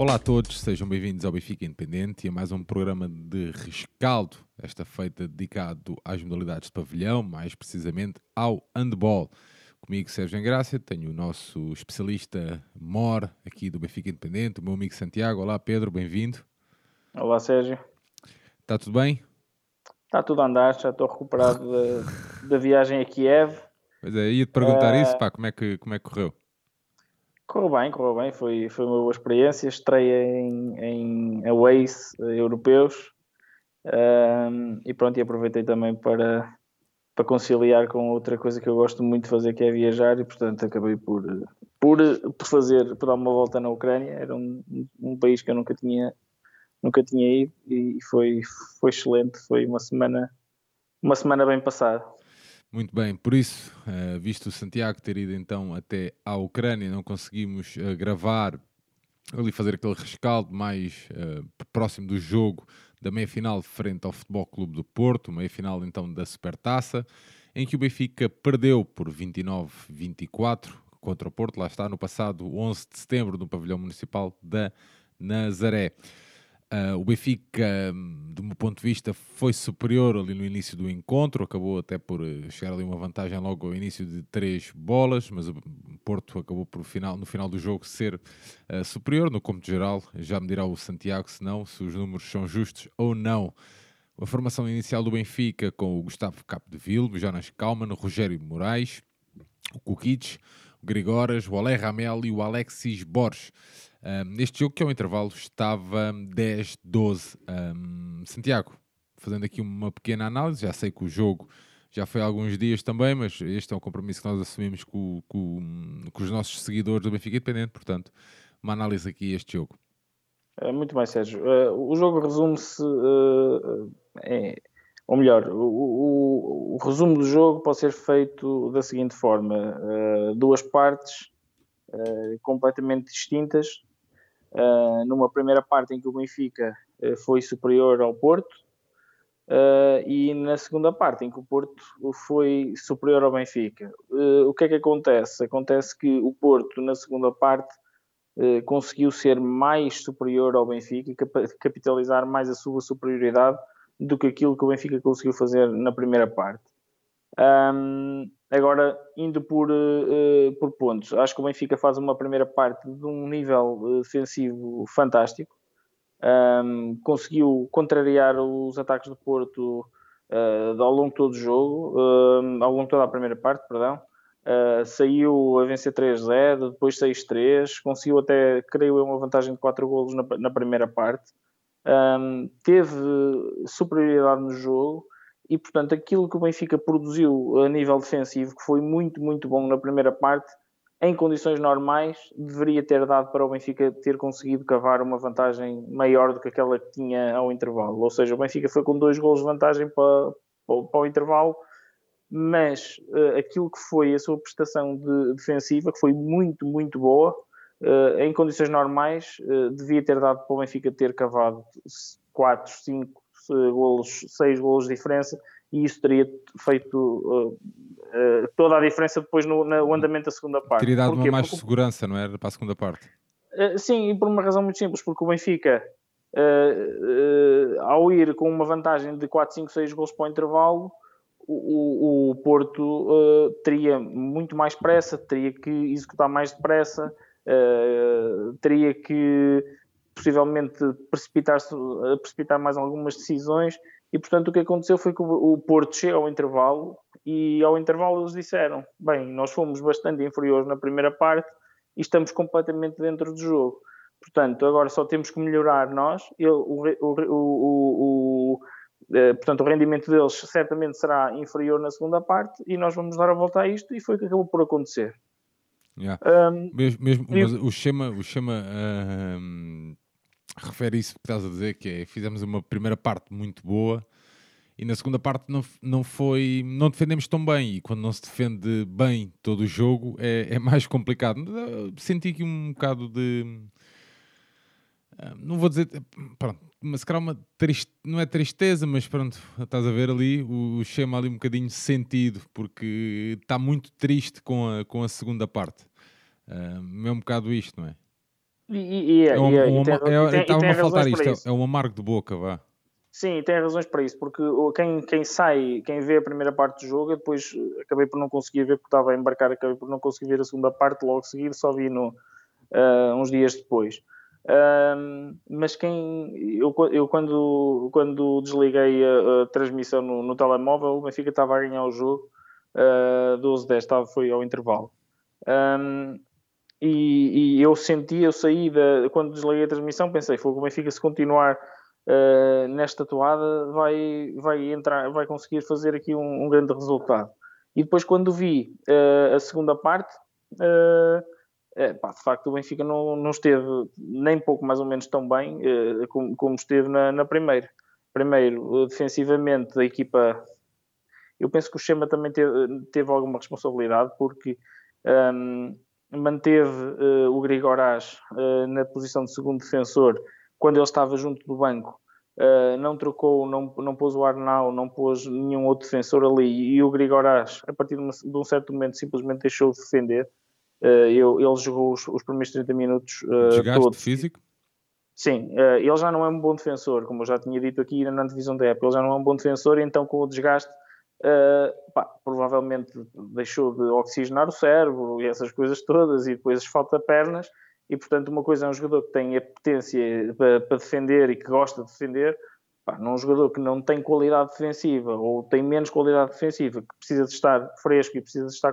Olá a todos, sejam bem-vindos ao Benfica Independente e a mais um programa de rescaldo, esta feita dedicado às modalidades de pavilhão, mais precisamente ao handball. Comigo, Sérgio Engrácia, tenho o nosso especialista MOR aqui do Benfica Independente, o meu amigo Santiago. Olá Pedro, bem-vindo. Olá Sérgio. Está tudo bem? Está tudo a andar, já estou recuperado da, viagem a Kiev. Pois é, ia-te perguntar uh... isso, pá, como é que, como é que correu? Correu bem, correu bem, foi, foi uma boa experiência, estreia em, em aways europeus. Um, e pronto, e aproveitei também para, para conciliar com outra coisa que eu gosto muito de fazer, que é viajar, e portanto acabei por, por, por fazer, por dar uma volta na Ucrânia, era um, um país que eu nunca tinha, nunca tinha ido e foi, foi excelente, foi uma semana, uma semana bem passada. Muito bem, por isso, uh, visto o Santiago ter ido então até à Ucrânia, não conseguimos uh, gravar ali fazer aquele rescaldo mais uh, próximo do jogo da meia-final frente ao Futebol Clube do Porto, meia-final então da Supertaça, em que o Benfica perdeu por 29-24 contra o Porto, lá está, no passado 11 de setembro no pavilhão municipal da Nazaré. Uh, o Benfica, do meu ponto de vista, foi superior ali no início do encontro, acabou até por eh, chegar ali uma vantagem logo ao início de três bolas, mas o Porto acabou por final, no final do jogo ser uh, superior. No cômputo geral, já me dirá o Santiago se não, se os números são justos ou não. A formação inicial do Benfica com o Gustavo Capdeville, Jonas Kalman, Rogério Moraes, o Kukic, o Grigoras, o Ale Ramel e o Alexis Borges. Um, neste jogo, que é o intervalo, estava 10-12. Um, Santiago, fazendo aqui uma pequena análise, já sei que o jogo já foi há alguns dias também, mas este é um compromisso que nós assumimos com, com, com os nossos seguidores do Benfica Independente, portanto, uma análise aqui a este jogo. É, muito bem, Sérgio. Uh, o jogo resume-se, uh, ou melhor, o, o, o, resumo do jogo pode ser feito da seguinte forma: uh, duas partes completamente distintas, uh, numa primeira parte em que o Benfica uh, foi superior ao Porto uh, e na segunda parte em que o Porto foi superior ao Benfica. o que é que acontece? Acontece que o Porto na segunda parte conseguiu ser mais superior ao Benfica e capitalizar mais a sua superioridade do que aquilo que o Benfica conseguiu fazer na primeira parte. Um, agora, indo por, uh, por pontos, acho que o Benfica faz uma primeira parte de um nível uh, defensivo fantástico. Um, conseguiu contrariar os ataques do Porto uh, ao longo de todo o jogo, ao longo de toda a primeira parte, perdão. saiu a vencer 3-0, depois 6-3, conseguiu até, creio eu, uma vantagem de 4 golos na, na primeira parte. Um, teve superioridade no jogo e portanto aquilo que o Benfica produziu a nível defensivo, que foi muito, muito bom na primeira parte, em condições normais, deveria ter dado para o Benfica ter conseguido cavar uma vantagem maior do que aquela que tinha ao intervalo. Ou seja, o Benfica foi com dois gols de vantagem para, para, para o intervalo, mas uh, aquilo que foi a sua prestação de, defensiva, que foi muito, muito boa, uh, em condições normais, uh, devia ter dado para o Benfica ter cavado 4, 5, golos, seis golos de diferença, e isso teria feito uh, uh, toda a diferença depois no, no, andamento da segunda parte. Teria dado Porquê? uma mais porque... segurança, não era? Para a segunda parte. Uh, sim, e por uma razão muito simples, porque o Benfica, ao ir com uma vantagem de 4, 5, 6 gols para o intervalo, o, o, Porto teria muito mais pressa, teria que executar mais depressa, teria que possivelmente precipitar-se, precipitar mais algumas decisões e portanto o que aconteceu foi que o Porto chega ao intervalo e ao intervalo eles disseram, bem, nós fomos bastante inferiores na primeira parte e estamos completamente dentro do jogo. Portanto, agora só temos que melhorar nós. o, o, o, o eh, portanto, o rendimento deles certamente será inferior na segunda parte e nós vamos dar a volta a isto e foi o que acabou por acontecer. Yeah. Um, mesmo, mesmo e... o Chama, o refere isso que estás a dizer, que é fizemos uma primeira parte muito boa e na segunda parte não, não foi não defendemos tão bem e quando não se defende bem todo o jogo é, é mais complicado. Senti aqui um bocado de ah, não vou dizer pronto, mas se calhar uma triste, não é tristeza, mas pronto, estás a ver ali o, Chama ali um bocadinho sentido porque está muito triste com a, com a segunda parte. Uh, é um bocado isto, não é? E, e, é, é, um, e, tem, é, estava a faltar isto, é um amargo de boca, vá. Sim, tem razões para isso, porque quem, quem sai, quem vê a primeira parte do jogo, depois acabei por não conseguir ver, porque estava a embarcar, acabei por não conseguir ver a segunda parte logo seguir, só vi no, uh, uns dias depois. Uh, mas quem eu, eu quando, quando desliguei a, a transmissão no, no, telemóvel, o Benfica estava a ganhar o jogo uh, 12-10, estava, foi ao intervalo. Um, e, e, eu senti, eu saí da, quando desliguei a transmissão, pensei, foi o Benfica se continuar uh, nesta toada vai, vai entrar, vai conseguir fazer aqui um, um grande resultado. E depois quando vi uh, a segunda parte, uh, é, pá, de facto o Benfica não, não esteve nem pouco mais ou menos tão bem como, como, esteve na, na primeira. Primeiro, defensivamente, a equipa eu penso que o Chema também teve, teve alguma responsabilidade porque um, manteve uh, o Grigorás uh, na posição de segundo defensor quando ele estava junto do banco. Uh, não trocou, não, não pôs o Arnau, não pôs nenhum outro defensor ali e o Grigorás, a partir de, uma, de um certo momento, simplesmente deixou de defender. Eu, ele jogou os, os, primeiros 30 minutos Desgaste todos. físico? Sim, ele já não é um bom defensor, como eu já tinha dito aqui na divisão da época, ele já não é um bom defensor, então com o desgaste uh, pá, provavelmente deixou de oxigenar o cérebro e essas coisas todas, e depois falta pernas, e portanto uma coisa é um jogador que tem a potência para, para defender e que gosta de defender, pá, num jogador que não tem qualidade defensiva ou tem menos qualidade defensiva, que precisa de estar fresco e precisa de estar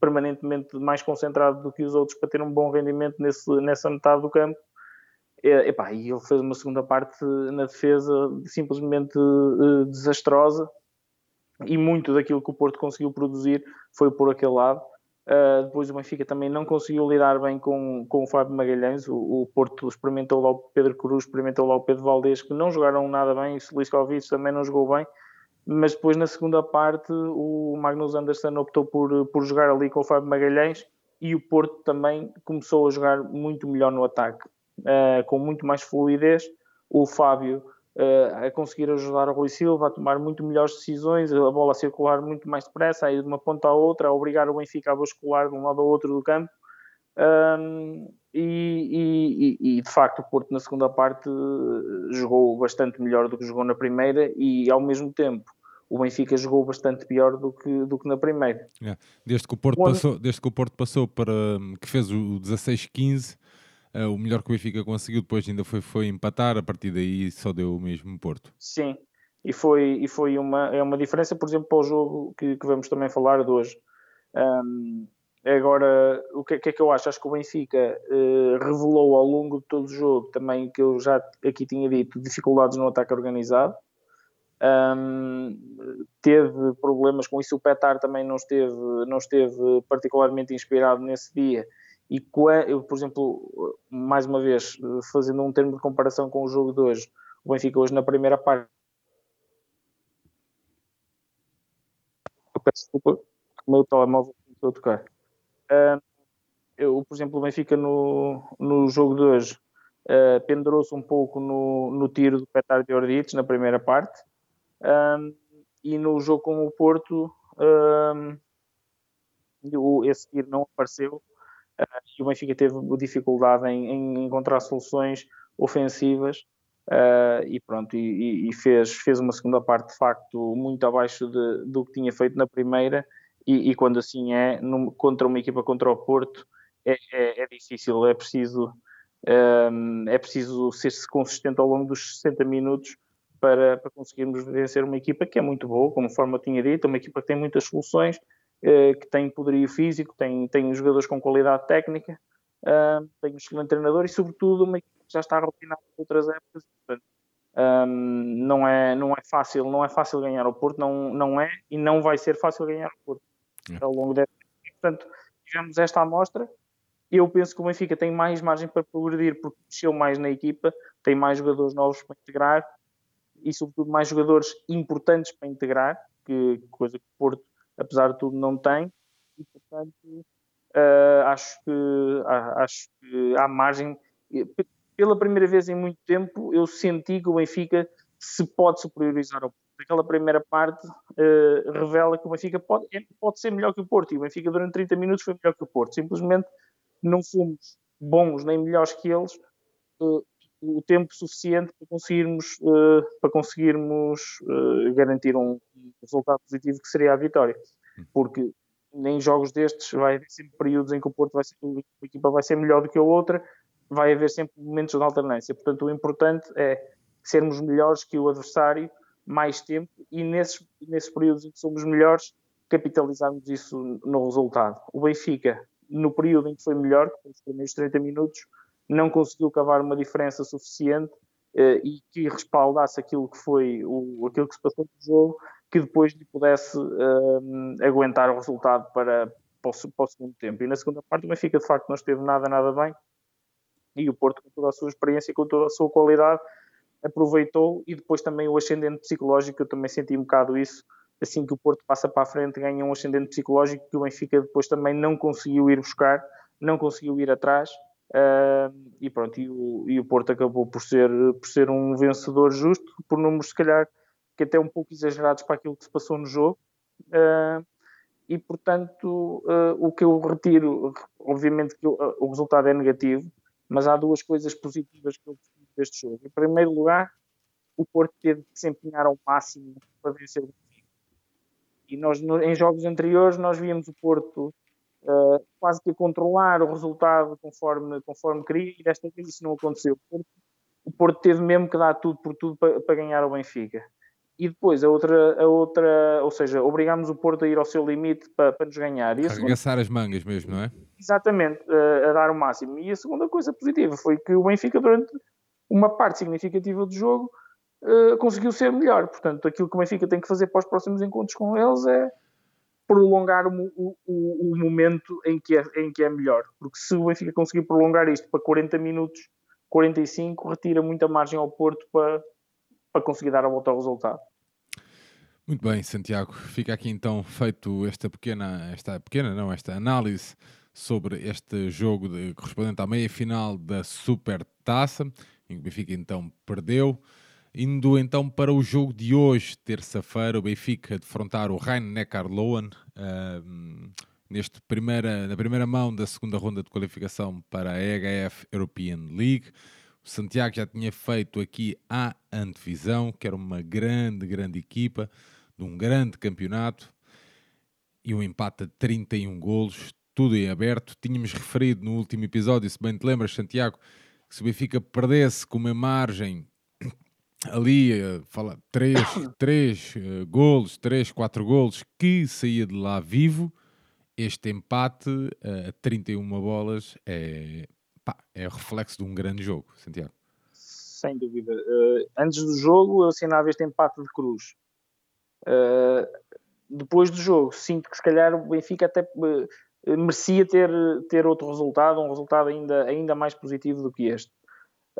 permanentemente mais concentrado do que os outros para ter um bom rendimento nesse, nessa metade do campo, é, epá, e ele fez uma segunda parte na defesa simplesmente uh, desastrosa e muito daquilo que o Porto conseguiu produzir foi por aquele lado. Uh, depois o Benfica também não conseguiu lidar bem com, com o Fábio Magalhães. O, o, Porto experimentou lá o Pedro Cruz, experimentou lá o Pedro Valdez, que não jogaram nada bem. O Calvício também não jogou bem. Mas depois, na segunda parte, o Magnus Anderson optou por, por jogar ali com o Fábio Magalhães e o Porto também começou a jogar muito melhor no ataque, uh, com muito mais fluidez. O Fábio uh, a conseguir ajudar o Rui Silva a tomar muito melhores decisões, a bola a circular muito mais depressa, a ir de uma ponta à outra, a obrigar o Benfica a bascular de um lado ao outro do campo. Um, e, e, e, de facto o Porto na segunda parte jogou bastante melhor do que jogou na primeira e ao mesmo tempo o Benfica jogou bastante pior do que, do que na primeira. É. Desde, que o Porto passou, desde que o Porto passou para que fez o 16-15 Uh, o melhor que o Benfica conseguiu depois ainda foi, foi empatar, a partir daí só deu o mesmo Porto. Sim, e foi, e foi uma, é uma diferença, por exemplo, para o jogo que, que vamos também falar de hoje. Um, agora, o que, que, é que eu acho? Acho que o Benfica uh, revelou ao longo de todo o jogo também que eu já aqui tinha dito, dificuldades no ataque organizado. Um, teve problemas com isso, o Petar também não esteve, não esteve particularmente inspirado nesse dia e, eu, por exemplo, mais uma vez, fazendo um termo de comparação com o jogo de hoje, o Benfica hoje na primeira parte. Eu peço desculpa, o meu telemóvel começou a tocar. Eu, por exemplo, o Benfica no, no jogo de hoje uh, pendurou-se um pouco no, no tiro do Petar de Ordites na primeira parte. E no jogo com o Porto, esse tiro não apareceu e o Benfica teve dificuldade em, em encontrar soluções ofensivas uh, e pronto, e, e, fez, fez uma segunda parte de facto muito abaixo de, do que tinha feito na primeira e, e quando assim é, num, contra uma equipa contra o Porto é, é, é difícil, é preciso um, é preciso ser-se consistente ao longo dos 60 minutos para, para conseguirmos vencer uma equipa que é muito boa, como forma tinha dito, uma equipa que tem muitas soluções eh, que tem poderio físico, tem, tem jogadores com qualidade técnica, uh, tem um excelente treinador e, sobretudo, uma equipe que já está rotinada de outras épocas. Portanto, um, não, é, não é fácil, não é fácil ganhar o Porto, não, não é e não vai ser fácil ganhar o Porto é. ao longo desta. Portanto, tivemos esta amostra. Eu penso que o Benfica tem mais margem para progredir porque mexeu mais na equipa, tem mais jogadores novos para integrar e, sobretudo, mais jogadores importantes para integrar, que coisa que o Porto apesar de tudo não tem, e portanto uh, acho, que, acho que há margem. Pela primeira vez em muito tempo, eu senti que o Benfica se pode superiorizar ao Porto. Aquela primeira parte uh, revela que o Benfica pode, é, pode ser melhor que o Porto, e o Benfica durante 30 minutos foi melhor que o Porto. Simplesmente não fomos bons nem melhores que eles, uh, o tempo suficiente para conseguirmos, uh, para conseguirmos uh, garantir um resultado positivo que seria a vitória. Hum. Porque em jogos destes vai haver sempre períodos em que o Porto vai ser, uma equipa vai ser melhor do que a outra, vai haver sempre momentos de alternância. Portanto, o importante é sermos melhores que o adversário mais tempo e nesses, nesses períodos em que somos melhores, capitalizarmos isso no resultado. O Benfica, no período em que foi melhor, que foi os primeiros 30 minutos, não conseguiu cavar uma diferença suficiente eh, e que respaldasse aquilo que foi o, aquilo que se passou no jogo, que depois lhe pudesse eh, aguentar o resultado para, para o, para, o, segundo tempo. E na segunda parte o Benfica de facto não esteve nada, nada bem. E o Porto com toda a sua experiência, com toda a sua qualidade, aproveitou. E depois também o ascendente psicológico, eu também senti um bocado isso, assim que o Porto passa para a frente ganha um ascendente psicológico que o Benfica depois também não conseguiu ir buscar, não conseguiu ir atrás uh, e pronto, e o, e o, Porto acabou por ser, por ser um vencedor justo, por números se calhar que até um pouco exagerados para aquilo que se passou no jogo uh, e portanto uh, o que eu retiro, obviamente que o resultado é negativo, mas há duas coisas positivas que eu deste jogo. Em primeiro lugar, o Porto teve que se empenhar ao máximo para vencer o Benfica. E nós, em jogos anteriores, nós víamos o Porto uh, quase que a controlar o resultado conforme, conforme queria, e desta vez isso não aconteceu. O Porto, teve mesmo que dar tudo por tudo para, para ganhar o Benfica. E depois a outra, a outra, ou seja, obrigámos o Porto a ir ao seu limite para, para nos ganhar. E Arregaçar as mangas mesmo, não é? Exatamente, a, a dar o máximo. E a segunda coisa positiva foi que o Benfica, durante uma parte significativa do jogo uh, conseguiu ser melhor. Portanto, aquilo que o Benfica tem que fazer para os próximos encontros com eles é prolongar o, o, o, momento em que, é, em que é melhor. Porque se o Benfica conseguir prolongar isto para 40 minutos, 45, retira muita margem ao Porto para, para conseguir dar a volta ao resultado. Muito bem, Santiago. Fica aqui então feito esta pequena, esta pequena, não, esta análise sobre este jogo de, correspondente à meia final da Super Taça em que o Benfica então perdeu. Indo então para o jogo de hoje, terça-feira, o Benfica defrontar o Rhein-Neckar-Löwen uh, neste primeira, na primeira mão da segunda ronda de qualificação para a EHF European League. O Santiago já tinha feito aqui a antevisão, que era uma grande, grande equipa, de um grande campeonato, e um empate de 31 golos, tudo em aberto. Tínhamos referido no último episódio, se bem te lembras, Santiago, que se o Benfica perdesse com uma margem ali, uh, fala, 3, 3 uh, golos, 3, 4 golos, que saía de lá vivo, este empate uh, a 31 bolas é, pá, é reflexo de um grande jogo, Santiago. Sem dúvida. Uh, antes do jogo, eu assinava este empate de cruz. Uh, depois do jogo, sinto que se calhar o Benfica até eh, merecia ter, ter outro resultado, um resultado ainda, ainda mais positivo do que este.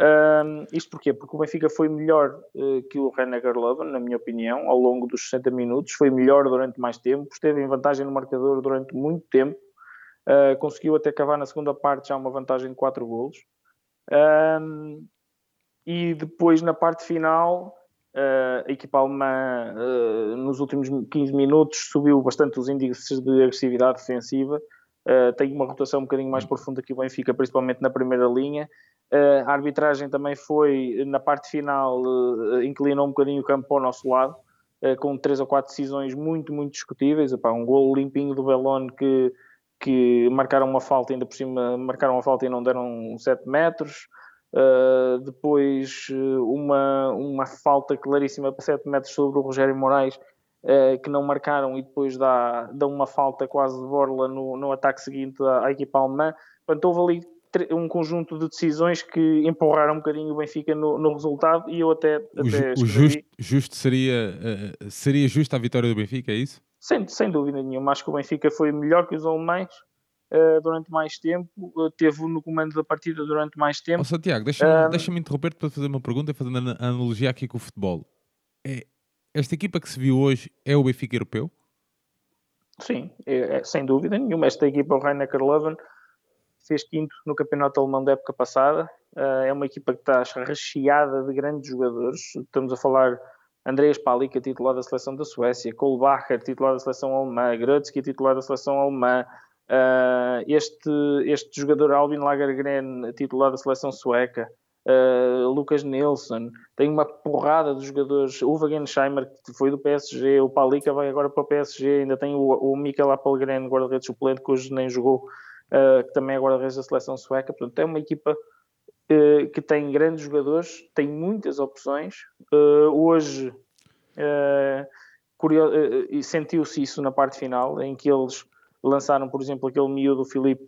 Um, isto porquê? Porque o Benfica foi melhor uh, que o Rennegar Leuven, na minha opinião, ao longo dos 60 minutos, foi melhor durante mais tempo, esteve em vantagem no marcador durante muito tempo, uh, conseguiu até acabar na segunda parte já uma vantagem de 4 golos. Um, e depois na parte final Uh, a equipa alemã uh, nos últimos 15 minutos subiu bastante os índices de agressividade defensiva, uh, tem uma rotação um bocadinho mais profunda que o Benfica, principalmente na primeira linha. a arbitragem também foi, na parte final, inclinou um bocadinho o campo ao nosso lado, com três ou quatro decisões muito, muito discutíveis. Epá, um gol limpinho do Belone que, que marcaram uma falta, ainda por cima marcaram uma falta e não deram 7 metros. Uh, depois uma, uma falta claríssima para 7 metros sobre o Rogério Moraes uh, que não marcaram e depois dá, dá uma falta quase de borla no, no ataque seguinte à, à equipa alemã. Portanto, houve ali um conjunto de decisões que empurraram um bocadinho o Benfica no, no resultado e eu até, até o justo, justo, seria uh, seria justa a vitória do Benfica, é isso? Sem, sem dúvida nenhuma, acho que o Benfica foi melhor que os alemães uh, durante mais tempo, uh, teve no comando da partida durante mais tempo. Oh, Santiago, deixa-me um... deixa interromper-te para fazer uma pergunta, fazendo a analogia aqui com o futebol. É, esta equipa que se viu hoje é o Benfica europeu? Sim, é, é, sem dúvida nenhuma. Esta equipa, o Rhein-Neckar Leuven, fez quinto no campeonato alemão da época passada. Uh, é uma equipa que está recheada de grandes jogadores. Estamos a falar Andreas Palika, titular da seleção da Suécia, Kohlbacher, titular da seleção alemã, Gretzky, titular da seleção alemã, Uh, este, este jogador Albin Lagergren, titular da seleção sueca, uh, Lucas Nilsson, tem uma porrada de jogadores, o Wagensheimer, que foi do PSG, o Palika vai agora para o PSG, ainda tem o, o Mikel Appelgren, guarda-redes suplente, que hoje nem jogou, uh, que também é guarda-redes da seleção sueca, portanto é uma equipa que tem grandes jogadores, tem muitas opções, hoje sentiu-se isso na parte final, em que eles lançaram, por exemplo, aquele miúdo Filipe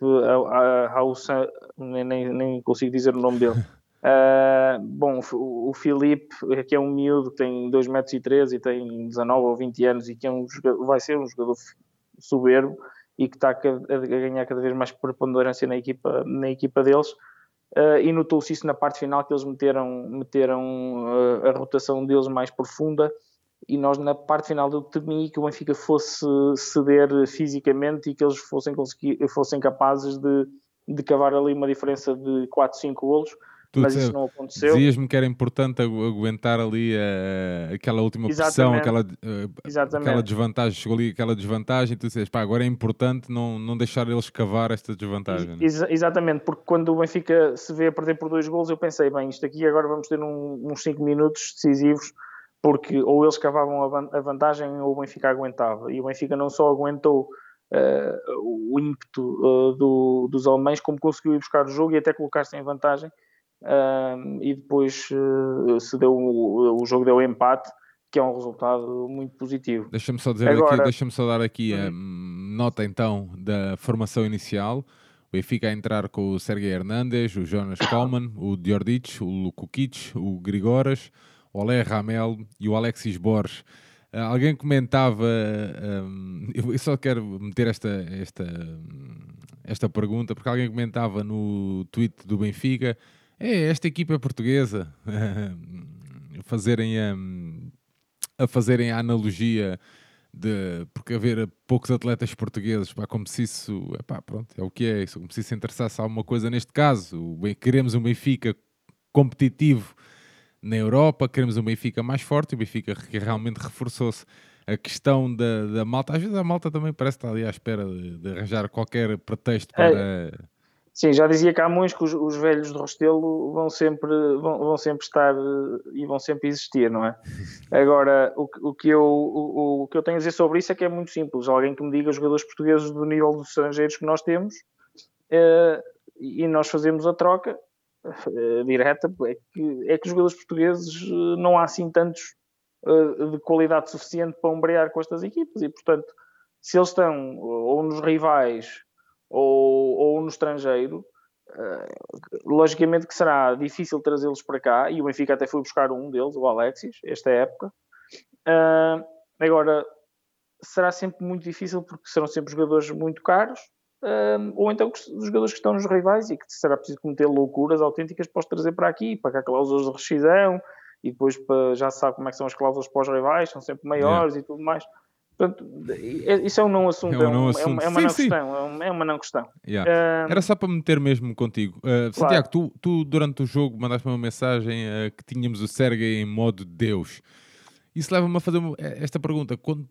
Haussan, nem, nem consigo dizer o nome dele. Uh, bom, o, o Filipe, que é um miúdo tem 2 metros e 13 e tem 19 ou 20 anos e que é um vai ser um jogador soberbo e que está a, a ganhar cada vez mais preponderância na equipa, na equipa deles. Uh, e notou-se isso na parte final que eles meteram, meteram uh, a rotação deles mais profunda e nós na parte final eu temi que o Benfica fosse ceder fisicamente e que eles fossem, conseguir, fossem capazes de, de cavar ali uma diferença de 4, 5 golos. Tu mas isso não aconteceu. Dizias-me que era importante aguentar ali uh, aquela última pressão, aquela, uh, aquela desvantagem, chegou ali aquela desvantagem, tu dizes, pá, agora é importante não, não deixar eles cavar esta desvantagem. Ex exatamente, porque quando o Benfica se vê a perder por dois gols, eu pensei, bem, isto aqui agora vamos ter um, uns 5 minutos decisivos porque ou eles cavavam a vantagem ou o Benfica aguentava. E o Benfica não só aguentou uh, o ímpeto do, dos alemães, como conseguiu ir buscar o jogo e até colocar-se em vantagem. Uh, e depois se deu o, jogo deu empate, que é um resultado muito positivo. Deixa-me só dizer Agora, aqui, deixa-me só dar aqui a hum. nota então da formação inicial. O Benfica a entrar com o Sergei Hernandes, o Jonas Coleman, o Diordic, o Lukukic, o Grigoras, o Olé Ramel e o Alexis Borges. Uh, alguém comentava, um, eu só quero meter esta, esta, esta pergunta, porque alguém comentava no tweet do Benfica, é, esta equipa é portuguesa, fazerem a, a fazerem a analogia de porque haver poucos atletas portugueses, pá, como se isso, epá, pronto, é o que é, como se isso interessasse a alguma coisa neste caso. Queremos um Benfica competitivo na Europa, queremos um Benfica mais forte, o Benfica que realmente reforçou-se. A questão da, da malta, às vezes a malta também parece estar ali à espera de, de arranjar qualquer pretexto para. É. Sim, já dizia Camões que os, os, velhos de Rostelo vão sempre, vão, vão, sempre estar e vão sempre existir, não é? Agora, o, o, que eu, o, o, que eu tenho a dizer sobre isso é que é muito simples. Alguém que me diga os jogadores portugueses do nível dos estrangeiros que nós temos é, e nós fazemos a troca, uh, direta é que, é que os jogadores portugueses não há assim tantos de qualidade suficiente para ombrear com estas equipas e, portanto, se eles estão ou nos rivais ou, ou no estrangeiro, logicamente que será difícil trazê-los para cá e o Benfica até foi buscar um deles, o Alexis, esta época. agora, será sempre muito difícil porque serão sempre jogadores muito caros um, ou então os jogadores que estão nos rivais e que será preciso cometer loucuras autênticas para os trazer para aqui, pagar cláusulas de rescisão e depois para, já se sabe como é que são as cláusulas para os rivais, são sempre maiores yeah. e tudo mais. Portanto, é, isso é um não assunto, é, um não assunto. é uma, é uma sim, não sim. questão, é uma não questão. Yeah. Um, Era só para meter mesmo contigo. Uh, Santiago, claro. tu, tu durante o jogo mandaste uma mensagem uh, que tínhamos o Sergei em modo Deus. Isso leva-me a fazer uma, esta pergunta. Quando,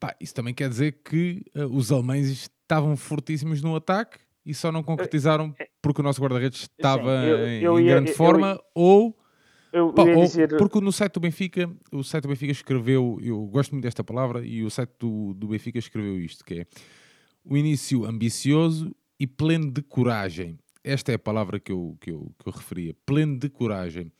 pá, isso também quer dizer que uh, os alemães estavam fortíssimos no ataque e só não concretizaram é, porque o nosso guarda-redes estava Sim, eu, eu, em eu, grande forma ou, pá, ou dizer... porque no site do Benfica o site do Benfica escreveu eu gosto muito desta palavra e o site do, do Benfica escreveu isto que é o início ambicioso e pleno de coragem. Esta é a palavra que eu, que eu, que eu referia pleno de coragem.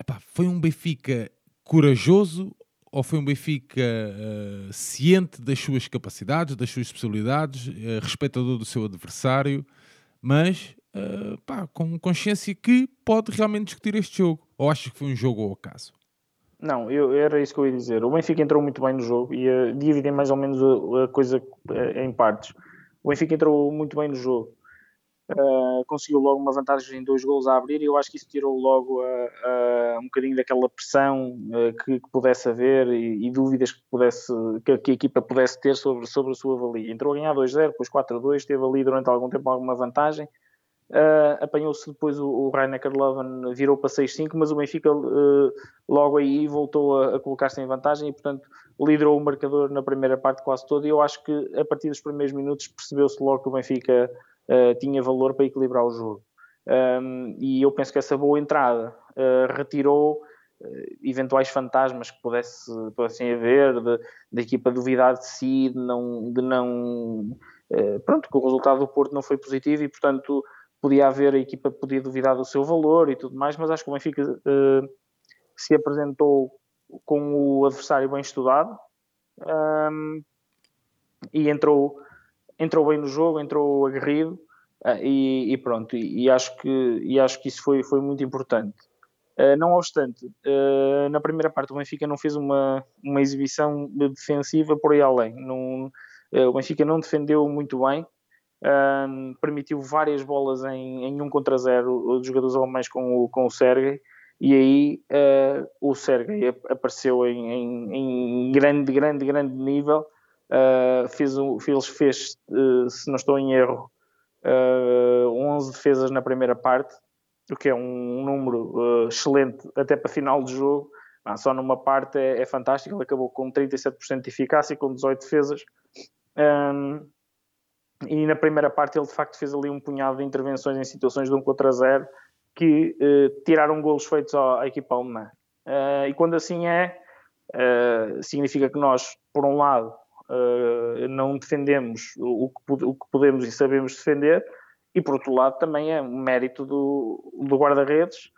Epá, foi um Benfica corajoso ou foi um Benfica uh, ciente das suas capacidades, das suas possibilidades, uh, respeitador do seu adversário, mas uh, pá, com consciência que pode realmente discutir este jogo? Ou achas que foi um jogo ao acaso? Não, eu, era isso que eu ia dizer. O Benfica entrou muito bem no jogo e uh, dividem mais ou menos a, a coisa em partes. O Benfica entrou muito bem no jogo. Uh, conseguiu logo uma vantagem em dois gols a abrir e eu acho que isso tirou logo uh, uh, um bocadinho daquela pressão que, que, pudesse haver e, e dúvidas que, pudesse, que, que, a equipa pudesse ter sobre, sobre a sua valia. Entrou a ganhar 2-0, depois 4-2, teve ali durante algum tempo alguma vantagem. Apanhou-se depois o, o Rhein-Neckar Löwen, virou para 6-5, mas o Benfica logo aí voltou a, a colocar-se em vantagem e, portanto, liderou o marcador na primeira parte quase toda e eu acho que a partir dos primeiros minutos percebeu-se logo que o Benfica uh, tinha valor para equilibrar o jogo. Um, e eu penso que essa boa entrada uh, retirou uh, eventuais fantasmas que pudesse, pudessem haver, da equipa duvidar de si, de não, de não pronto, que o resultado do Porto não foi positivo e portanto podia haver, a equipa podia duvidar do seu valor e tudo mais, mas acho que o Benfica se apresentou com o adversário bem estudado um, e entrou, entrou bem no jogo, entrou aguerrido uh, e, e, pronto, e, e, acho que, e acho que isso foi, foi muito importante. Uh, não obstante, uh, na primeira parte o Benfica não fez uma, uma exibição defensiva por aí além. Não, o Benfica não defendeu muito bem, permitiu várias bolas em, em um contra zero dos jogadores alemães com o, com o Sergei e aí uh, o Sergei apareceu em, em, em, grande, grande, grande nível. Uh, fez, fez, fez uh, se não estou em erro, uh, 11 defesas na primeira parte, o que é um número excelente até para final de jogo. Ah, só numa parte é, é, fantástico, ele acabou com 37% de eficácia, com 18 defesas. Um, e na primeira parte ele de facto fez ali um punhado de intervenções em situações de 1 contra 0 que uh, tiraram golos feitos à, à equipa alemã. Uh, e quando assim é, uh, significa que nós, por um lado, não defendemos o que, o que, podemos e sabemos defender, e por outro lado também é um mérito do, do guarda-redes,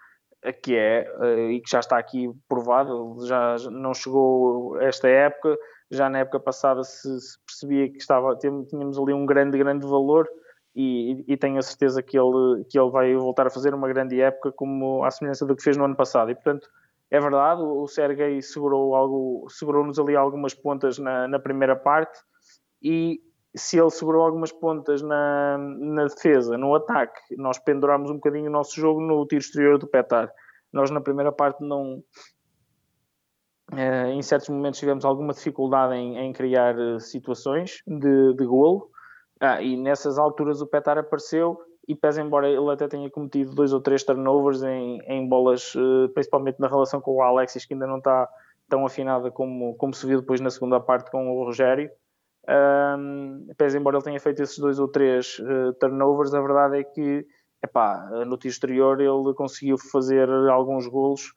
que é, e que já está aqui provado, já não chegou esta época, já na época passada se, se percebia que estava, tínhamos ali um grande, grande valor, e, e, tenho a certeza que ele, que ele vai voltar a fazer uma grande época como à semelhança do que fez no ano passado. E portanto, é verdade, o Sergei segurou algo, segurou-nos ali algumas pontas na, na, primeira parte e se ele segurou algumas pontas na, na defesa, no ataque, nós pendurámos um bocadinho o nosso jogo no tiro exterior do Petar. Nós na primeira parte não, Uh, em certos momentos tivemos alguma dificuldade em, em criar uh, situações de, de golo, ah, e nessas alturas o Petar apareceu e pese embora ele até tenha cometido dois ou três turnovers em, em bolas, eh, principalmente na relação com o Alexis, que ainda não está tão afinada como, como se viu depois na segunda parte com o Rogério. Um, pese embora ele tenha feito esses dois ou três uh, turnovers, a verdade é que epá, no tiro exterior ele conseguiu fazer alguns golos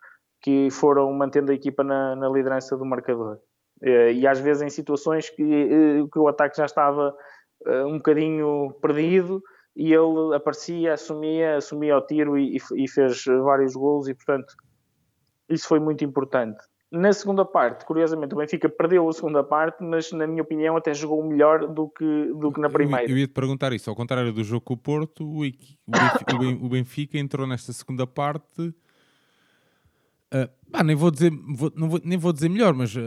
que foram mantendo a equipa na, na liderança do marcador. Uh, e às vezes em situações que, uh, que o ataque já estava uh, um bocadinho perdido e ele aparecia, assumia, assumia o tiro e, e, fez vários golos e portanto isso foi muito importante. Na segunda parte, curiosamente, o Benfica perdeu a segunda parte, mas na minha opinião até jogou melhor do que, do que na primeira. Eu, eu ia te perguntar isso, ao contrário do jogo com o Porto, o o Benfica entrou nesta segunda parte Uh, pá, nem vou dizer, vou, não vou, nem vou dizer melhor, mas uh,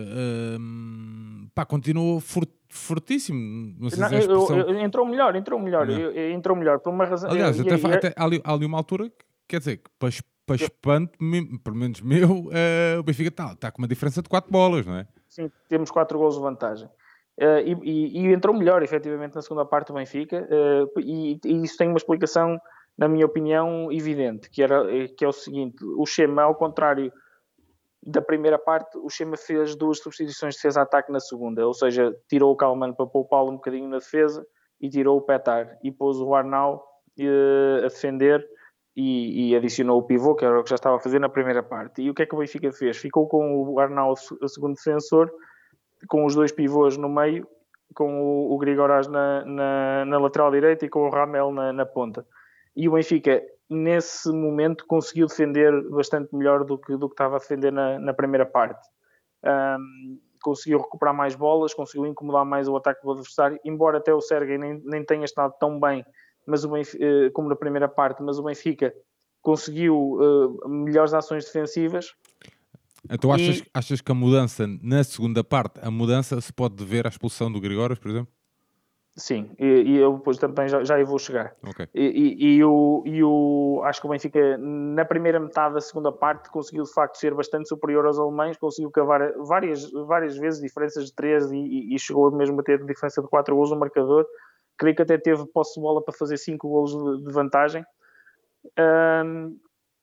pá, continua fort, fortíssimo. Não sei não, se é expressão... eu, eu, entrou melhor, entrou melhor, eu, entrou melhor por uma razão. Aliás, até, até há, ali, há, ali, uma altura, quer dizer, que para, para espanto, pelo menos meu, uh, o Benfica está tá com uma diferença de 4 bolas, não é? Sim, temos 4 gols de vantagem. E, e, e, entrou melhor, efetivamente, na segunda parte do Benfica, e, e, isso tem uma explicação na minha opinião, evidente, que, era, que é o seguinte: o Chema, ao contrário da primeira parte, o Chema fez duas substituições de defesa-ataque na segunda, ou seja, tirou o Calman para poupá-lo um bocadinho na defesa e tirou o Petar e pôs o Arnau uh, a defender e, e, adicionou o pivô, que era o que já estava a fazer na primeira parte. E o que é que o Benfica fez? Ficou com o Arnau, a segundo defensor, com os dois pivôs no meio, com o, o Grigorás na, na, na, lateral direita e com o Ramel na, na ponta e o Benfica nesse momento conseguiu defender bastante melhor do que, do que estava a defender na, na primeira parte. Um, conseguiu recuperar mais bolas, conseguiu incomodar mais o ataque do adversário, embora até o Sérgio nem, nem tenha estado tão bem mas o Benfica, eh, como na primeira parte, mas o Benfica conseguiu uh, melhores ações defensivas. Então achas, e... achas que a mudança na segunda parte, a mudança se pode dever à expulsão do Gregórios, por exemplo? Sim, e, e, eu depois também já, já vou chegar. Okay. E, e, e, o, e o, acho que o Benfica, na primeira metade da segunda parte, conseguiu de facto ser bastante superior aos alemães, conseguiu cavar várias, várias vezes diferenças de 3 e, chegou mesmo a ter diferença de 4 gols no marcador. Creio que até teve posse de bola para fazer 5 gols de, de vantagem. Um,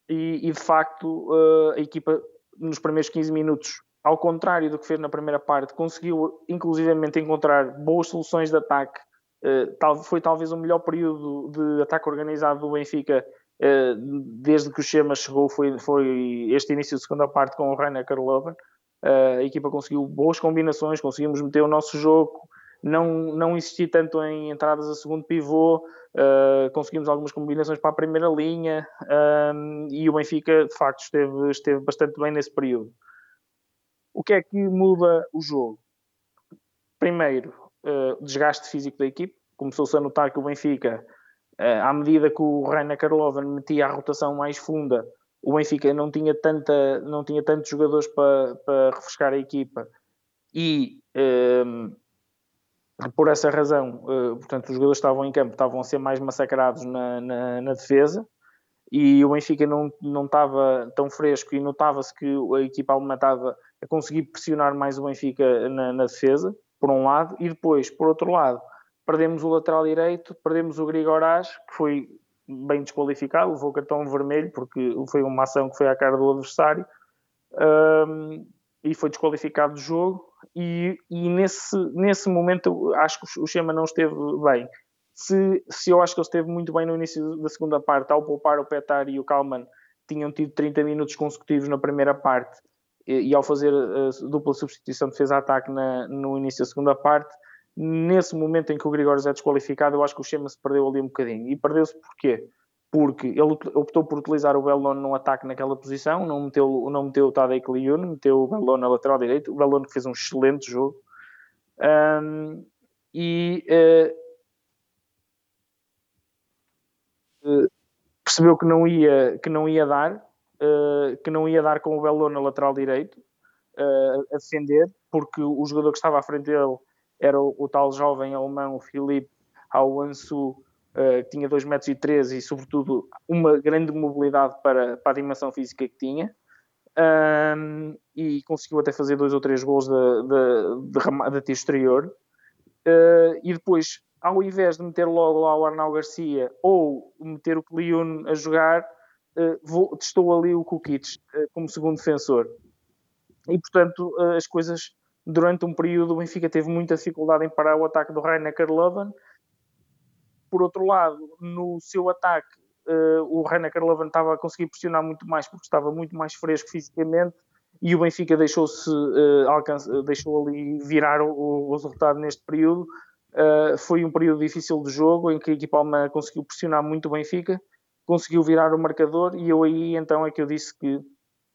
e, de facto, uh, a equipa nos primeiros 15 minutos ao contrário do que fez na primeira parte, conseguiu inclusivamente encontrar boas soluções de ataque. Uh, foi talvez o melhor período de ataque organizado do Benfica uh, desde que o Chema chegou. Foi, foi este início de segunda parte com o Rainer Karloven. Uh, a equipa conseguiu boas combinações, conseguimos meter o nosso jogo, não, não insistir tanto em entradas a segundo pivô, uh, conseguimos algumas combinações para a primeira linha um, e o Benfica, de facto, esteve, esteve bastante bem nesse período. O que é que muda o jogo? Primeiro, uh, desgaste físico da equipe. Começou-se a notar que o Benfica, uh, à medida que o Reina Karloven metia a rotação mais funda, o Benfica não tinha, tanta, não tinha tantos jogadores para, para refrescar a equipa e um, por essa razão, uh, portanto, os jogadores estavam em campo, estavam a ser mais massacrados na, na, na defesa e o Benfica não, não estava tão fresco e notava-se que a equipa alemã estava a conseguir pressionar mais o Benfica na, na, defesa, por um lado, e depois, por outro lado, perdemos o lateral direito, perdemos o Grigorás, que foi bem desqualificado, levou cartão vermelho porque foi uma ação que foi à cara do adversário um, e foi desqualificado do jogo. E, e, nesse, nesse momento acho que o Chema não esteve bem. Se, se eu acho que ele esteve muito bem no início da segunda parte, ao poupar o Petar e o Kalman, tinham tido 30 minutos consecutivos na primeira parte e, ao fazer a dupla substituição de defesa-ataque no início da segunda parte, nesse momento em que o Grigório é desqualificado, eu acho que o Chema se perdeu ali um bocadinho. E perdeu-se porquê? Porque ele optou por utilizar o Bellon no ataque naquela posição, não meteu, não meteu o Tadej Liun, meteu o Bellon na lateral direito, o Bellon que fez um excelente jogo. Um, e uh, percebeu que não ia, que não ia dar, uh, que não ia dar com o Bellon na lateral direito uh, a defender, porque o jogador que estava à frente dele era o, o tal jovem alemão, o Filipe Awansu, uh, que tinha 2,13 metros e, 13, e sobretudo uma grande mobilidade para, para a dimensão física que tinha. Um, e conseguiu até fazer dois ou três gols de, de, de, de tiro exterior. Uh, e depois, ao invés de meter logo lá o Arnau Garcia ou meter o Kliun a jogar, vou, testou ali o Kukic uh, como segundo defensor. E portanto, as coisas durante um período o Benfica teve muita dificuldade em parar o ataque do Rainer Karlovan. Por outro lado, no seu ataque, o Rainer Karlovan estava a conseguir pressionar muito mais porque estava muito mais fresco fisicamente e o Benfica deixou-se uh, deixou ali virar o, o, resultado neste período. Uh, foi um período difícil de jogo em que a equipa alemã conseguiu pressionar muito o Benfica, conseguiu virar o marcador e eu aí então é que eu disse que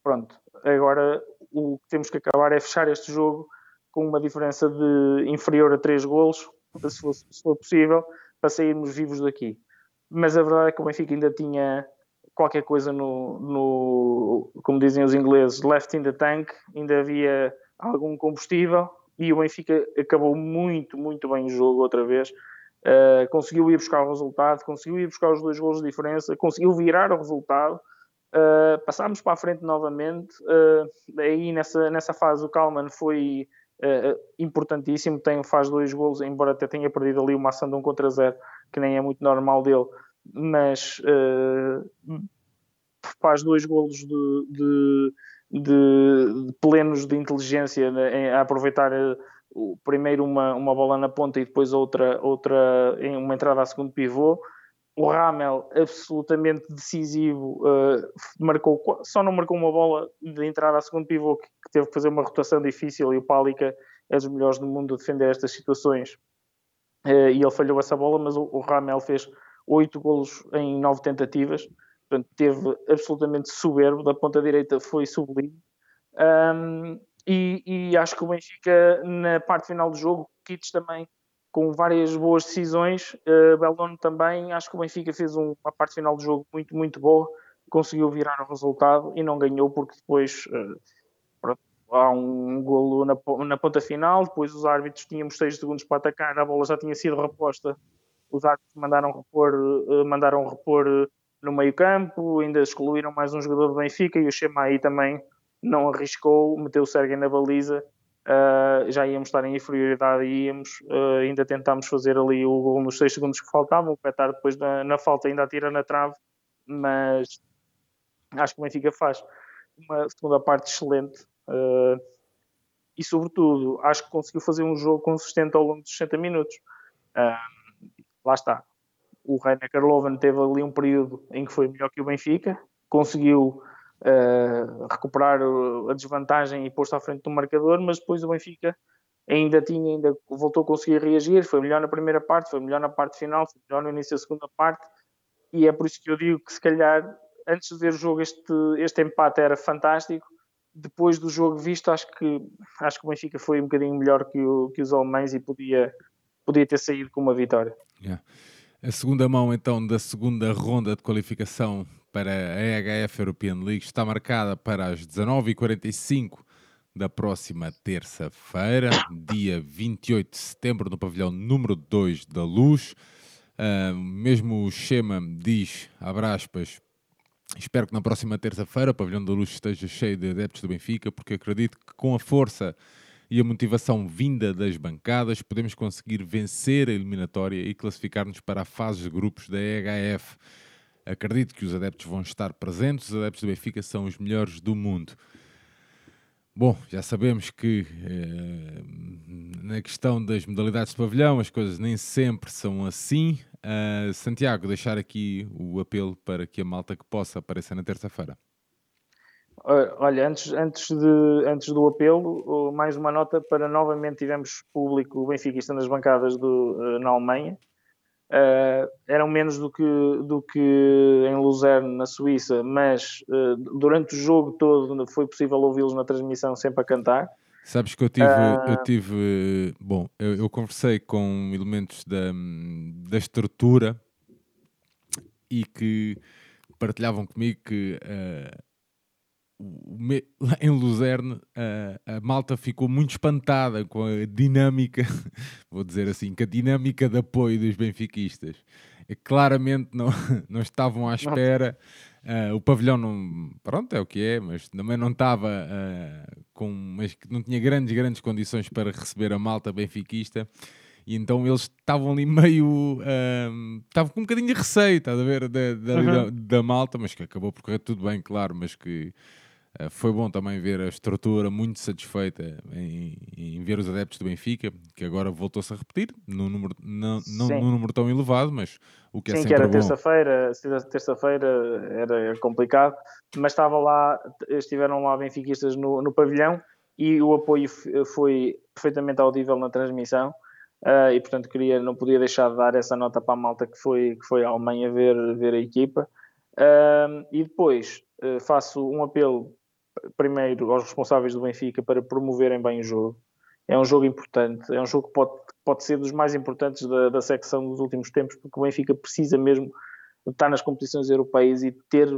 pronto, agora o que temos que acabar é fechar este jogo com uma diferença de inferior a 3 golos, se for, se for possível, para sairmos vivos daqui. Mas a verdade é que o Benfica ainda tinha qualquer coisa no, no, como dizem os ingleses, left in the tank, ainda havia algum combustível e o Benfica acabou muito, muito bem o jogo outra vez. Uh, conseguiu ir buscar o resultado, conseguiu ir buscar os dois gols de diferença, conseguiu virar o resultado. Uh, passámos para a frente novamente. Uh, aí nessa, nessa fase o Kalman foi uh, importantíssimo, tem, faz dois golos, embora até tenha perdido ali uma ação de um contra zero, que nem é muito normal dele, mas faz dois golos de, de, de, de, plenos de inteligência né, a aproveitar uh, primeiro uma, uma bola na ponta e depois outra, outra uma entrada a segundo pivô. O Ramel absolutamente decisivo, uh, marcou, só não marcou uma bola de entrada a segundo pivô que, que, teve que fazer uma rotação difícil e o Pálica é dos melhores do mundo a defender estas situações. Uh, e ele falhou essa bola, mas o, o Ramel fez oito golos em nove tentativas, portanto teve absolutamente soberbo, da ponta direita foi sublime. Um, e, e, acho que o Benfica na parte final do jogo, Kits também com várias boas decisões. Uh, Beldono também, acho que o Benfica fez um, uma parte final do jogo muito, muito boa, conseguiu virar o resultado e não ganhou porque depois uh, pronto, há um golo na, na ponta final, depois os árbitros tínhamos 6 segundos para atacar, a bola já tinha sido reposta, os árbitros mandaram repor, uh, mandaram repor no meio campo, ainda excluíram mais um jogador do Benfica e o Chema aí também não arriscou, meteu o Sergei na baliza Uh, já íamos estar em inferioridade e íamos, uh, ainda tentámos fazer ali o gol nos 6 segundos que faltavam, o Petar depois na, na, falta ainda atira na trave, mas acho que o Benfica faz uma segunda parte excelente, uh, e, sobretudo, acho que conseguiu fazer um jogo consistente ao longo dos 60 minutos. Lá está. O Reina Karlovan teve ali um período em que foi melhor que o Benfica, conseguiu uh, recuperar a desvantagem e pôs-se à frente do marcador, mas depois o Benfica ainda tinha, ainda voltou a conseguir reagir, foi melhor na primeira parte, foi melhor na parte final, foi melhor no início da segunda parte, e é por isso que eu digo que se calhar antes de ver o jogo este, este empate era fantástico, depois do jogo visto acho que, acho que o Benfica foi um bocadinho melhor que, o, que os alemães e podia, podia ter saído com uma vitória. Yeah. A segunda mão então da segunda ronda de qualificação para a EHF European League está marcada para as 19h45 da próxima terça-feira, dia 28 de setembro, no pavilhão número 2 da Luz. Uh, mesmo o Schema diz, abre aspas, espero que na próxima terça-feira o pavilhão da Luz esteja cheio de adeptos do Benfica, porque acredito que com a força e a motivação vinda das bancadas podemos conseguir vencer a eliminatória e classificar-nos para a fase de grupos da EHF. Acredito que os adeptos vão estar presentes, os adeptos do Benfica são os melhores do mundo. Bom, já sabemos que eh, na questão das modalidades de pavilhão as coisas nem sempre são assim. Uh, Santiago, deixar aqui o apelo para que a malta que possa aparecer na terça-feira. Olha, antes, antes, de, antes do apelo, mais uma nota para novamente tivemos público benfiquista nas bancadas do, eh, na Alemanha Uh, eram menos do que, do que em Luzerne, na Suíça, mas uh, durante o jogo todo foi possível ouvi-los na transmissão sempre a cantar. Sabes que eu tive, uh... eu tive bom, eu, eu, conversei com elementos da, da estrutura e que partilhavam comigo que em Luzerne a, a, malta ficou muito espantada com a dinâmica, vou dizer assim, com a dinâmica de apoio dos benfiquistas. E claramente não, não estavam à espera. Uh, o pavilhão não, pronto, é o que é, mas também não estava uh, com, mas não tinha grandes, grandes condições para receber a malta benfiquista. E então eles estavam ali meio. estavam uh, com um bocadinho de receio, estás a ver, da, da, uhum. da, da malta, mas que acabou por correr tudo bem, claro, mas que foi bom também ver a estrutura muito satisfeita em, em ver os adeptos do Benfica, que agora voltou-se a repetir, num número, não, não num número tão elevado, mas o que é Sim, sempre que era terça-feira, terça-feira era complicado, mas estava lá, estiveram lá benfiquistas no, no pavilhão e o apoio foi perfeitamente audível na transmissão. Uh, e portanto queria, não podia deixar de dar essa nota para a malta que foi, que foi à Alemanha ver, ver a equipa. Uh, e depois uh, faço um apelo primeiro aos responsáveis do Benfica para promoverem bem o jogo. É um jogo importante, é um jogo que pode, pode ser dos mais importantes da, da secção dos últimos tempos, porque o Benfica precisa mesmo estar nas competições europeias e ter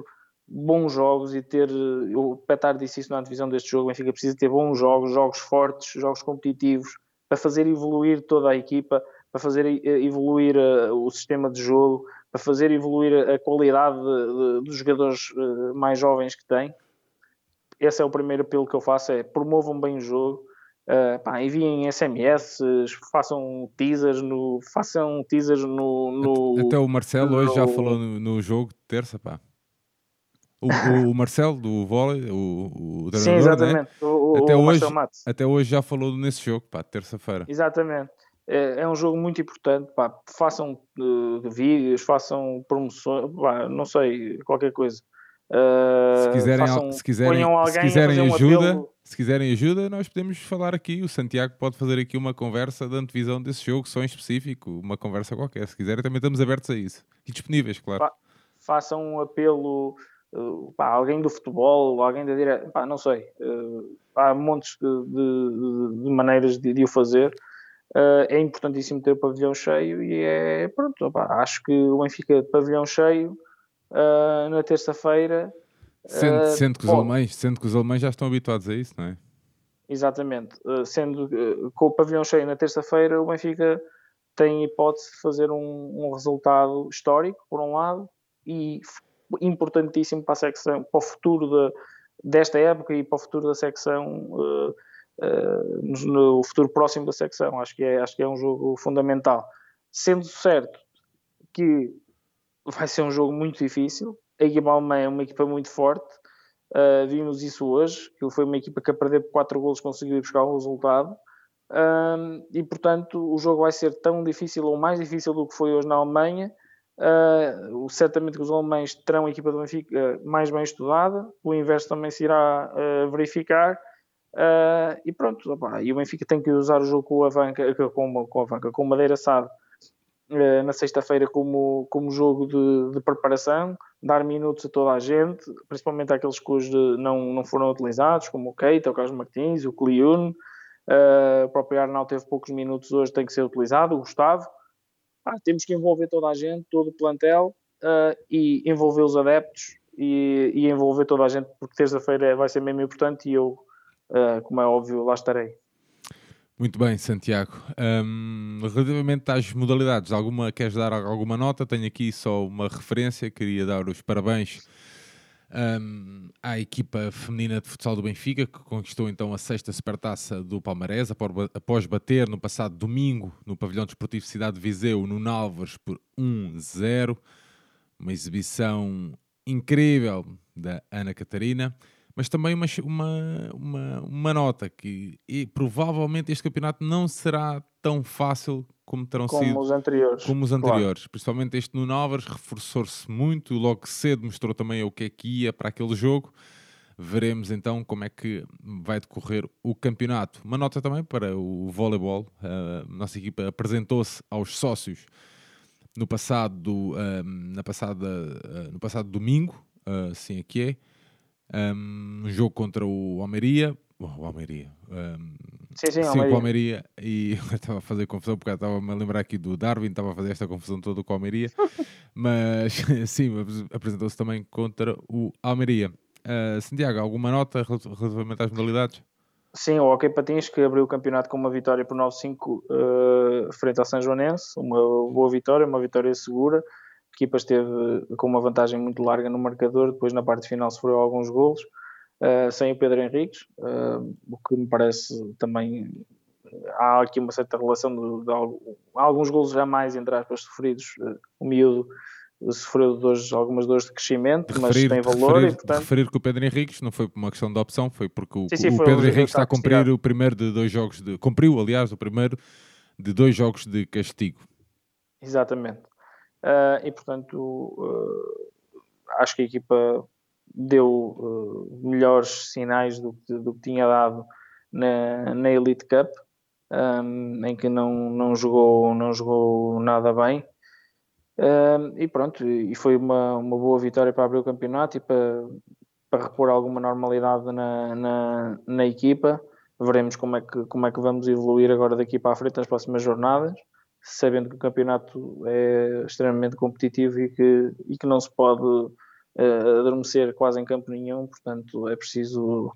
bons jogos e ter, o Petar disse isso na divisão deste jogo, o Benfica precisa ter bons jogos, jogos fortes, jogos competitivos, para fazer evoluir toda a equipa, para fazer evoluir uh, o sistema de jogo, para fazer evoluir a qualidade de, de, dos jogadores uh, mais jovens que tem esse é o primeiro apelo que eu faço, é promovam bem o jogo, uh, pá, enviem SMS, façam teasers no, façam teasers no, no até o Marcelo no, hoje já falou no, no, jogo de terça, pá. O, o, Marcelo do vôlei, o, o treinador, Sim, né? exatamente. Né? O, até, hoje, até hoje já falou nesse jogo, pá, terça-feira. Exatamente. É, é, um jogo muito importante, pá, façam uh, vídeos, façam promoções, pá, não sei, qualquer coisa. Uh, se quiserem, façam, se quiserem, se quiserem ajuda, apelo... se quiserem ajuda, nós podemos falar aqui. O Santiago pode fazer aqui uma conversa de antevisão desse jogo, só em específico, uma conversa qualquer. Se quiserem, também estamos abertos a isso e disponíveis, claro. Fa façam um apelo. Uh, pá, alguém do futebol, alguém da direita, pá, não sei. Uh, há montes de, de, de maneiras de, de, o fazer. Uh, é importantíssimo ter o pavilhão cheio e é pronto. Pá, acho que o Benfica pavilhão cheio uh, na terça-feira. Sendo, uh, sendo, que os alemães, sendo que os alemães já estão habituados a isso, não é? Exatamente. Uh, sendo com o pavilhão cheio na terça-feira, o Benfica tem hipótese de fazer um, um, resultado histórico, por um lado, e importantíssimo para a secção, para o futuro de, desta época e para o futuro da secção, uh, uh, no, futuro próximo da secção. Acho que, é, acho que é um jogo fundamental. Sendo certo que vai ser um jogo muito difícil. A equipa alemã é uma equipa muito forte. Uh, vimos isso hoje, que foi uma equipa que a perder por 4 golos conseguiu ir buscar o resultado. E portanto o jogo vai ser tão difícil ou mais difícil do que foi hoje na Alemanha. Uh, certamente que os alemães terão a equipa do Benfica mais bem estudada, o inverso também se irá uh, verificar. Uh, e pronto, opa, e o Benfica tem que usar o jogo com a banca, com, com a com Madeira Sado na sexta-feira como, como jogo de, de, preparação, dar minutos a toda a gente, principalmente àqueles que hoje não, não foram utilizados, como o Keita, o Carlos Martins, o Cliune, Uh, o próprio Arnaldo teve poucos minutos hoje, tem que ser utilizado. O Gustavo. Ah, temos que envolver toda a gente, todo o plantel uh, e envolver os adeptos e, e, envolver toda a gente, porque terça-feira vai ser mesmo importante e eu, uh, como é óbvio, lá estarei. Muito bem, Santiago. Um, relativamente às modalidades, alguma queres dar alguma nota? Tenho aqui só uma referência, queria dar os parabéns um, à equipa feminina de futsal do Benfica, que conquistou então a sexta supertaça do Palmarés, após bater no passado domingo no pavilhão desportivo Cidade de Viseu, no Nalvas, por 1-0. Uma exibição incrível da Ana Catarina, mas também uma, uma, uma, uma nota que e, provavelmente este campeonato não será tão fácil como terão como sido os anteriores. como os anteriores. Claro. Principalmente este no Novas reforçou-se muito, logo cedo mostrou também o que é que ia para aquele jogo. Veremos então como é que vai decorrer o campeonato. Uma nota também para o voleibol. A nossa equipa apresentou-se aos sócios no passado, na passada, no passado domingo, assim aqui é, um jogo contra o Almeria. O Almeria. Um, sim, sim, sim o Almeria. E estava a fazer confusão porque estava-me a lembrar aqui do Darwin, estava a fazer esta confusão toda com o Almeria. Mas sim, apresentou-se também contra o Almeria. Uh, Santiago, alguma nota relativamente às modalidades? Sim, o Hockey Patins que abriu o campeonato com uma vitória por 9-5 uh, frente ao São Joanense, uma boa vitória, uma vitória segura. A equipa esteve com uma vantagem muito larga no marcador, depois na parte final sofreu alguns golos uh, sem o Pedro Henriques, uh, o que me parece também há aqui uma certa relação de, de, de alguns golos já mais, entre aspas, sofridos. Uh, o miúdo sofreu dores, algumas dores de crescimento, referir, mas tem valor. Referir, e, portanto... referir que o Pedro Henriques não foi por uma questão de opção, foi porque o, sim, sim, o foi Pedro Henriques está a cumprir o primeiro de dois jogos, de, cumpriu, aliás, o primeiro de dois jogos de castigo. Exatamente. Uh, e portanto, uh, acho que a equipa deu uh, melhores sinais do, do, que tinha dado na, na Elite Cup, um, em que não, não, jogou, não jogou nada bem. Um, e pronto, e foi uma, uma boa vitória para abrir o campeonato e para, para repor alguma normalidade na, na, na equipa. Veremos como é, que, como é que vamos evoluir agora daqui para a frente nas próximas jornadas, sabendo que o campeonato é extremamente competitivo e que, e que não se pode uh, adormecer quase em campo nenhum, portanto é preciso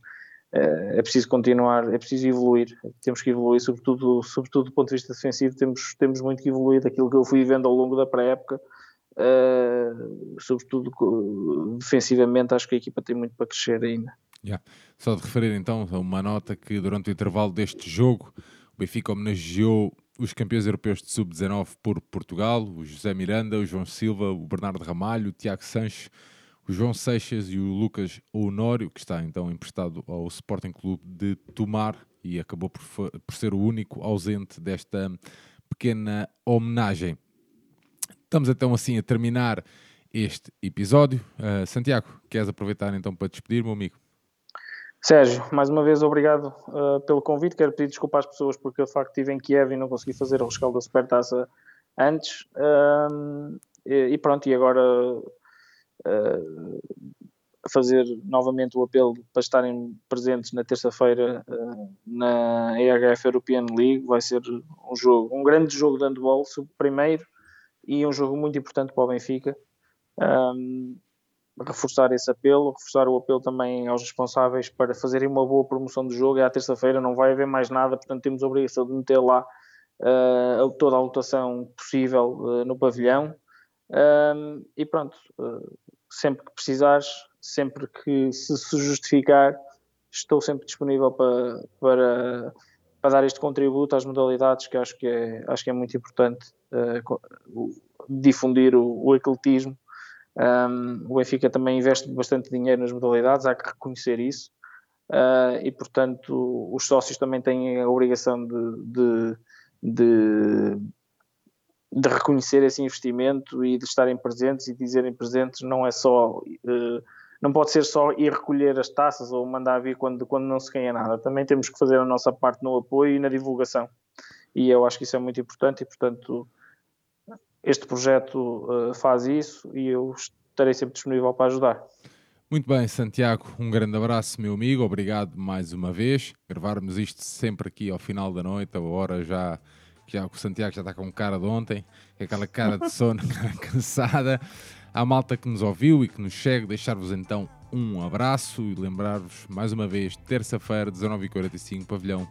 é preciso continuar, é preciso evoluir, temos que evoluir, sobretudo, sobretudo do ponto de vista defensivo, temos, temos muito que evoluir daquilo que eu fui vendo ao longo da pré-época, uh, sobretudo defensivamente, acho que a equipa tem muito para crescer ainda. Yeah. Só de referir então a uma nota que durante o intervalo deste jogo o Benfica homenageou os campeões europeus de sub-19 por Portugal, o José Miranda, o João Silva, o Bernardo Ramalho, o Tiago Sanches, o João Seixas e o Lucas Honório, que está então emprestado ao Sporting Clube de Tomar e acabou por, por ser o único ausente desta pequena homenagem. Estamos então assim a terminar este episódio. Uh, Santiago, queres aproveitar então para despedir, meu amigo? Sérgio, mais uma vez obrigado uh, pelo convite. Quero pedir desculpa às pessoas porque eu de facto estive em Kiev e não consegui fazer o rescaldo da Supertaça antes. Uh, e, e, pronto, e agora uh, fazer novamente o apelo para estarem presentes na terça-feira na EHF European League. Vai ser um jogo, um grande jogo de handball, primeiro, e um jogo muito importante para o Benfica. Um, reforçar esse apelo, reforçar o apelo também aos responsáveis para fazerem uma boa promoção do jogo. É à terça-feira, não vai haver mais nada, portanto temos a obrigação de meter lá uh, toda a lotação possível uh, no pavilhão. Um, e pronto, uh, sempre que precisares, sempre que se, se justificar, estou sempre disponível para, para, para dar este contributo às modalidades que acho que é, acho que é muito importante difundir o, o ecletismo Um, o Benfica também investe bastante dinheiro nas modalidades, há que reconhecer isso. Uh, e, portanto, os sócios também têm a obrigação de, de, de, de, reconhecer esse investimento e de estarem presentes e dizerem presentes não é só. Uh, não pode ser só ir recolher as taças ou mandar vir quando, quando não se ganha nada. Também temos que fazer a nossa parte no apoio e na divulgação. E eu acho que isso é muito importante e, portanto, este projeto uh, faz isso e eu estarei sempre disponível para ajudar. Muito bem, Santiago, um grande abraço, meu amigo. Obrigado mais uma vez. Gravarmos isto sempre aqui ao final da noite, a hora já já o Santiago já está com cara de ontem, aquela cara de sono, cansada. À malta que nos ouviu e que nos segue, deixar-vos então um abraço e lembrar-vos mais uma vez, terça-feira, 19h45, pavilhão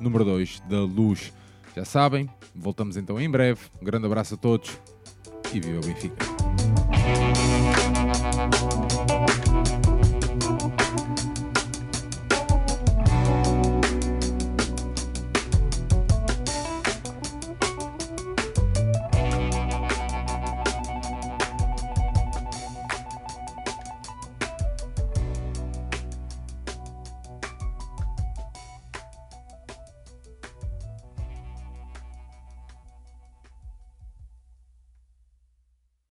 número 2 da Luz. Já sabem, voltamos então em breve. Um grande abraço a todos e viva o Benfica.